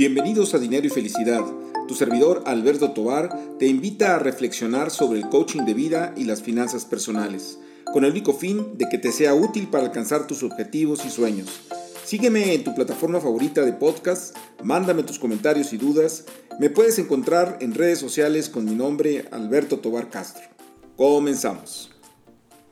Bienvenidos a Dinero y Felicidad. Tu servidor Alberto Tobar te invita a reflexionar sobre el coaching de vida y las finanzas personales, con el único fin de que te sea útil para alcanzar tus objetivos y sueños. Sígueme en tu plataforma favorita de podcast, mándame tus comentarios y dudas. Me puedes encontrar en redes sociales con mi nombre Alberto Tobar Castro. Comenzamos.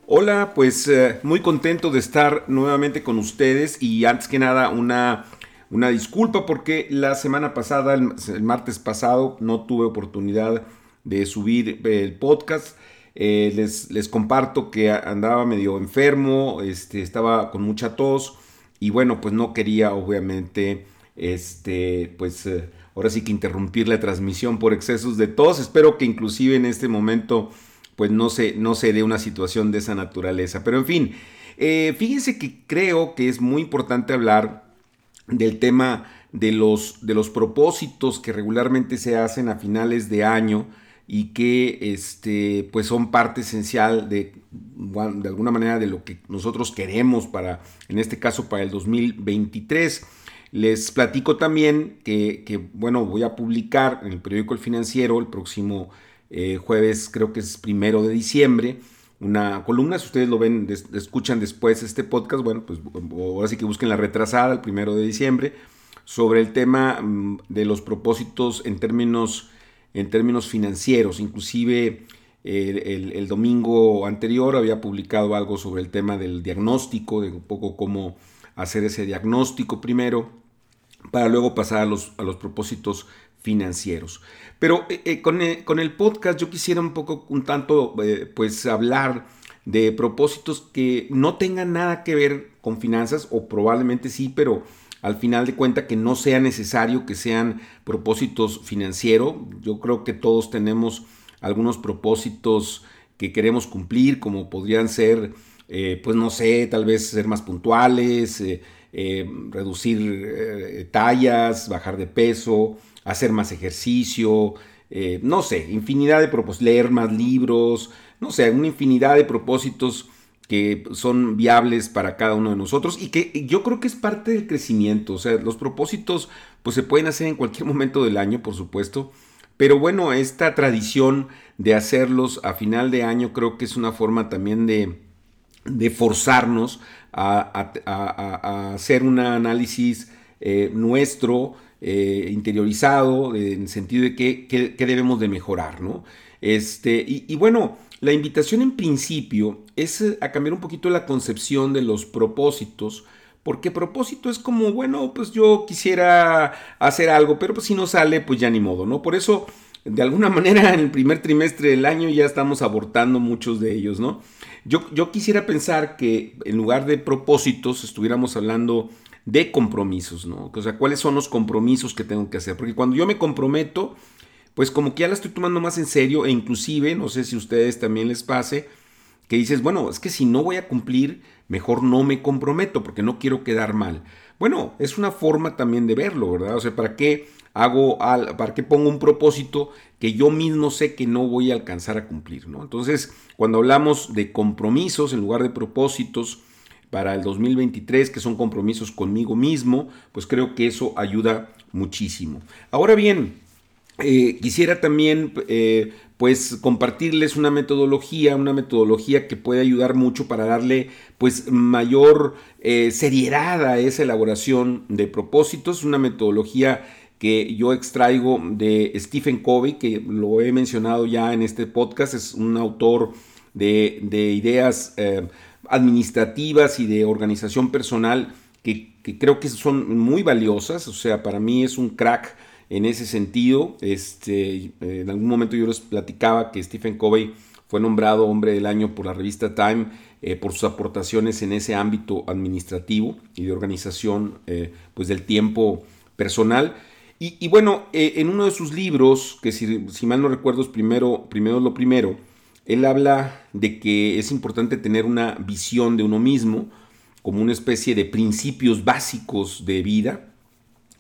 Hola, pues eh, muy contento de estar nuevamente con ustedes y antes que nada una una disculpa porque la semana pasada, el, martes pasado, no tuve oportunidad de subir el podcast. Eh, les, les, comparto que andaba medio enfermo, este, estaba con mucha tos y bueno, pues no quería obviamente, este, pues eh, ahora sí que interrumpir la transmisión por excesos de tos. Espero que inclusive en este momento pues no se, no se dé una situación de esa naturaleza. Pero en fin, eh, fíjense que creo que es muy importante hablar del tema de los, de los propósitos que regularmente se hacen a finales de año y que este, pues son parte esencial de, de alguna manera de lo que nosotros queremos para, en este caso, para el 2023. Les platico también que, bueno, voy a publicar en el periódico El Financiero el próximo eh, jueves, creo que es primero de diciembre, una columna. Si ustedes lo ven, escuchan después este podcast, bueno, pues ahora sí que busquen la retrasada, el primero de diciembre, sobre el tema mm, de los propósitos en términos, en términos financieros. Inclusive el, domingo anterior había publicado algo sobre el tema del diagnóstico, de un poco cómo hacer ese diagnóstico primero, para luego pasar a los, a los propósitos financieros. Pero eh, eh, eh, con, el, podcast yo quisiera un poco, un tanto, pues hablar de propósitos que no tengan nada que ver con finanzas, o probablemente sí, pero al final de cuenta que no sea necesario que sean propósitos financieros. Yo creo que todos tenemos algunos propósitos que queremos cumplir, como podrían ser, pues no sé, tal vez ser más puntuales, reducir tallas, bajar de peso, hacer más ejercicio, eh, no sé, infinidad de propósitos, leer más libros, no sé, una infinidad de propósitos que son viables para cada uno de nosotros y que yo creo que es parte del crecimiento, o sea, los propósitos pues se pueden hacer en cualquier momento del año, por supuesto, pero bueno, esta tradición de hacerlos a final de año creo que es una forma también de, de forzarnos a, hacer un análisis eh, nuestro, eh, interiorizado, en el sentido de qué, debemos de mejorar, ¿no? Este, y, bueno, la invitación en principio es eh, a cambiar un poquito la concepción de los propósitos, porque propósito es como, bueno, pues yo quisiera hacer algo, pero pues si no sale, pues ya ni modo, ¿no? Por eso, de alguna manera, en el primer trimestre del año ya estamos abortando muchos de ellos, ¿no? Yo, yo quisiera pensar que en lugar de propósitos estuviéramos hablando de compromisos, ¿no? O sea, ¿cuáles son los compromisos que tengo que hacer? Porque cuando yo me comprometo, pues como que ya la estoy tomando más en serio e inclusive, no sé si a ustedes también les pase, que dices, bueno, es que si no voy a cumplir, mejor no me comprometo porque no quiero quedar mal. Bueno, es una forma también de verlo, ¿verdad? O sea, ¿para qué hago, para qué pongo un propósito que yo mismo sé que no voy a alcanzar a cumplir, ¿no? Entonces, cuando hablamos de compromisos en lugar de propósitos, para el 2023, que son compromisos conmigo mismo, pues creo que eso ayuda muchísimo. Ahora bien, eh, quisiera también eh, pues compartirles una metodología, una metodología que puede ayudar mucho para darle pues mayor eh, seriedad a esa elaboración de propósitos, una metodología que yo extraigo de Stephen Covey, que lo he mencionado ya en este podcast, es un autor de, de ideas administrativas y de organización personal que, creo que son muy valiosas. O sea, para mí es un crack en ese sentido. Este, en algún momento yo les platicaba que Stephen Covey fue nombrado hombre del año por la revista Time eh, por sus aportaciones en ese ámbito administrativo y de organización eh, pues del tiempo personal. Y, bueno, eh, en uno de sus libros, que si, si, mal no recuerdo es primero, primero lo primero, él habla de que es importante tener una visión de uno mismo como una especie de principios básicos de vida.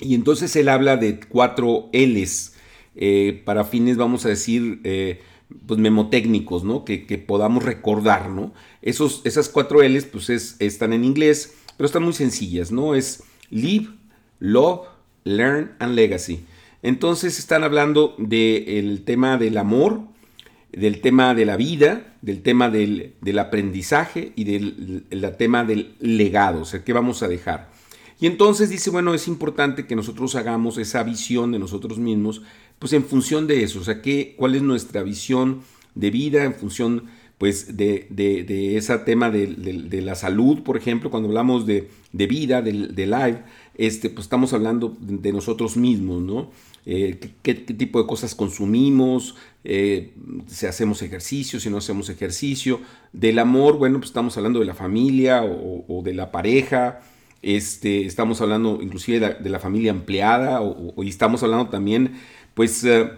Y entonces él habla de cuatro L's, eh, para fines, vamos a decir, eh, pues memotécnicos, ¿no? Que, podamos recordar, ¿no? Esos, esas cuatro L's, pues están en inglés, pero están muy sencillas, ¿no? Es live, love, Learn and Legacy. Entonces están hablando del tema del amor, del tema de la vida, del tema del, aprendizaje y del tema del legado, o sea, qué vamos a dejar. Y entonces dice, bueno, es importante que nosotros hagamos esa visión de nosotros mismos, pues en función de eso, o sea, ¿qué, cuál es nuestra visión de vida en función pues de, de, ese tema de, la salud, por ejemplo, cuando hablamos de, vida, de, live, este, pues estamos hablando de nosotros mismos, ¿no? Eh, qué, tipo de cosas consumimos, eh, si hacemos ejercicio, si no hacemos ejercicio. Del amor, bueno, pues estamos hablando de la familia o, de la pareja, este, estamos hablando inclusive de la, familia empleada o, y estamos hablando también, pues, eh,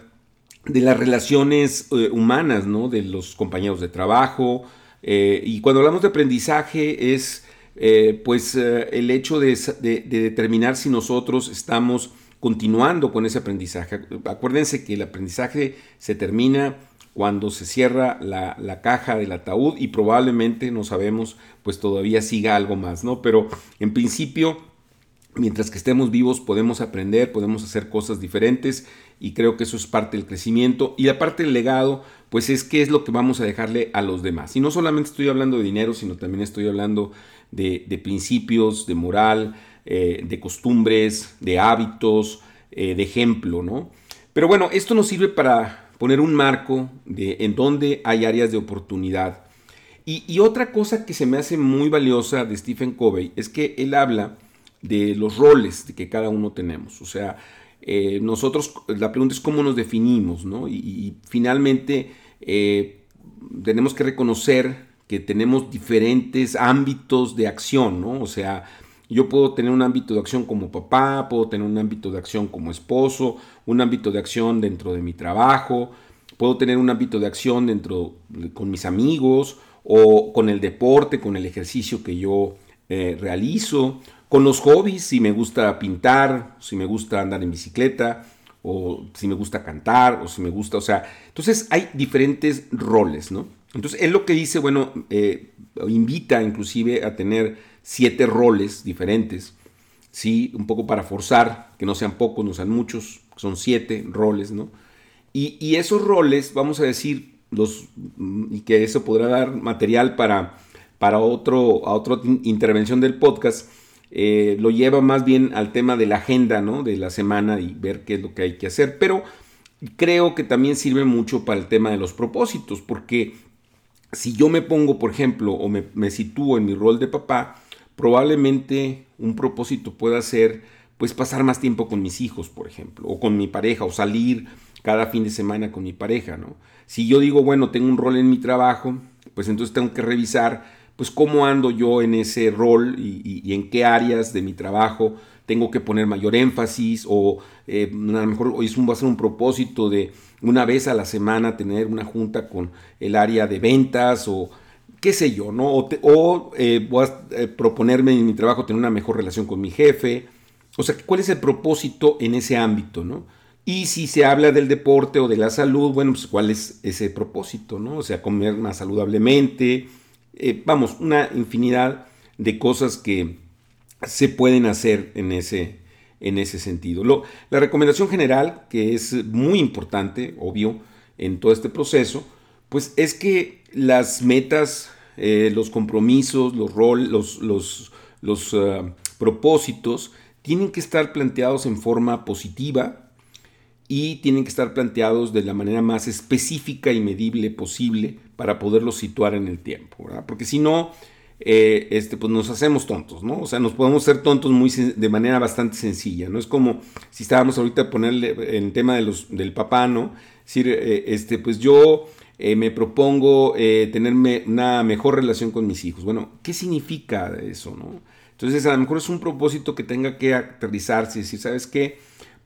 de las relaciones humanas, ¿no? De los compañeros de trabajo. y cuando hablamos de aprendizaje es, pues, el hecho de determinar si nosotros estamos continuando con ese aprendizaje. Acuérdense que el aprendizaje se termina cuando se cierra la, caja del ataúd y probablemente, no sabemos, pues todavía siga algo más, ¿no? Pero en principio, mientras que estemos vivos, podemos aprender, podemos hacer cosas diferentes y creo que eso es parte del crecimiento. Y la parte del legado, pues es qué es lo que vamos a dejarle a los demás. Y no solamente estoy hablando de dinero, sino también estoy hablando de, de principios, de moral, eh, de costumbres, de hábitos, eh, de ejemplo, ¿no? Pero bueno, esto nos sirve para poner un marco de en donde hay áreas de oportunidad. Y, otra cosa que se me hace muy valiosa de Stephen Covey es que él habla de los roles que cada uno tenemos. O sea, eh, nosotros, la pregunta es cómo nos definimos, ¿no? Y, finalmente tenemos que reconocer que tenemos diferentes ámbitos de acción, ¿no? O sea, yo puedo tener un ámbito de acción como papá, puedo tener un ámbito de acción como esposo, un ámbito de acción dentro de mi trabajo, puedo tener un ámbito de acción dentro con mis amigos o con el deporte, con el ejercicio que yo eh, realizo, con los hobbies, si me gusta pintar, si me gusta andar en bicicleta, o si me gusta cantar, o si me gusta, o sea, entonces hay diferentes roles, ¿no? Entonces él lo que dice, bueno, eh, invita inclusive a tener siete roles diferentes, ¿sí? Un poco para forzar, que no sean pocos, no sean muchos, son siete roles, ¿no? Y, esos roles, vamos a decir, los, y que eso podrá dar material para, para otro, a otra intervención del podcast, eh, lo lleva más bien al tema de la agenda, ¿no? De la semana y ver qué es lo que hay que hacer, pero creo que también sirve mucho para el tema de los propósitos, porque si yo me pongo, por ejemplo, o me, me sitúo en mi rol de papá, probablemente un propósito pueda ser pues pasar más tiempo con mis hijos, por ejemplo, o con mi pareja, o salir cada fin de semana con mi pareja, ¿no? Si yo digo, bueno, tengo un rol en mi trabajo, pues entonces tengo que revisar, pues cómo ando yo en ese rol y, en qué áreas de mi trabajo tengo que poner mayor énfasis, o eh, a lo mejor hoy va a ser un propósito de una vez a la semana tener una junta con el área de ventas, o qué sé yo, ¿no? O, eh, voy a eh, proponerme en mi trabajo tener una mejor relación con mi jefe. O sea, ¿cuál es el propósito en ese ámbito, ¿no? Y si se habla del deporte o de la salud, bueno, pues cuál es ese propósito, ¿no? O sea, comer más saludablemente. Eh, vamos, una infinidad de cosas que se pueden hacer en ese, en ese sentido. Lo, la recomendación general, que es muy importante, obvio, en todo este proceso, pues es que las metas, eh, los compromisos, los los, los, eh, propósitos tienen que estar planteados en forma positiva y tienen que estar planteados de la manera más específica y medible posible para poderlos situar en el tiempo, Porque si no, eh, este, pues nos hacemos tontos, ¿no? O sea, nos podemos ser tontos muy de manera bastante sencilla, ¿no? Es como si estábamos ahorita ponerle en el tema de los, del papá, ¿no? Es decir, este, pues yo eh, me propongo eh, tener una mejor relación con mis hijos. Bueno, ¿qué significa eso? No? Entonces, a lo mejor es un propósito que tenga que aterrizarse y decir, ¿sabes qué?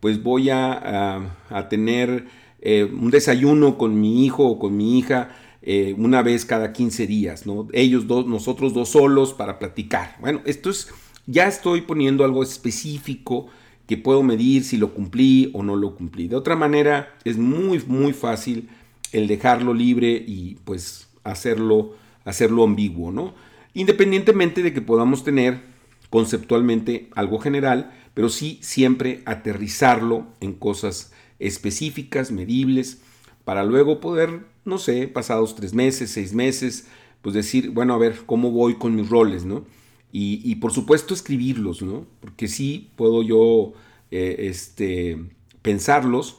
Pues voy a, tener eh, un desayuno con mi hijo o con mi hija una vez cada 15 días, ¿no? Ellos dos, nosotros dos solos para platicar. Bueno, esto es, ya estoy poniendo algo específico que puedo medir si lo cumplí o no lo cumplí. De otra manera, es muy, muy fácil el dejarlo libre y pues hacerlo, hacerlo ambiguo, ¿no? Independientemente de que podamos tener conceptualmente algo general, pero sí siempre aterrizarlo en cosas específicas, medibles, para luego poder, no sé, pasados tres meses, seis meses, pues decir, bueno, a ver cómo voy con mis roles, ¿no? Y, por supuesto escribirlos, ¿no? Porque sí puedo yo eh, este, pensarlos,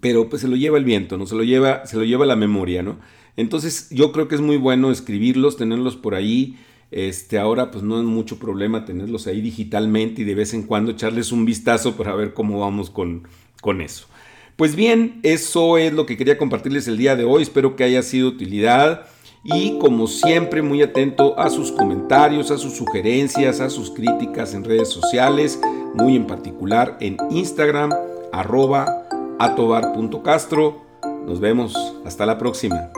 pero pues se lo lleva el viento, ¿no? Se lo lleva, se lo lleva la memoria, ¿no? Entonces yo creo que es muy bueno escribirlos, tenerlos por ahí. Este, ahora pues no es mucho problema tenerlos ahí digitalmente y de vez en cuando echarles un vistazo para ver cómo vamos con, con eso. Pues bien, eso es lo que quería compartirles el día de hoy. Espero que haya sido de utilidad. Y como siempre, muy atento a sus comentarios, a sus sugerencias, a sus críticas en redes sociales, muy en particular en Instagram, arroba atobar.castro. Nos vemos. Hasta la próxima.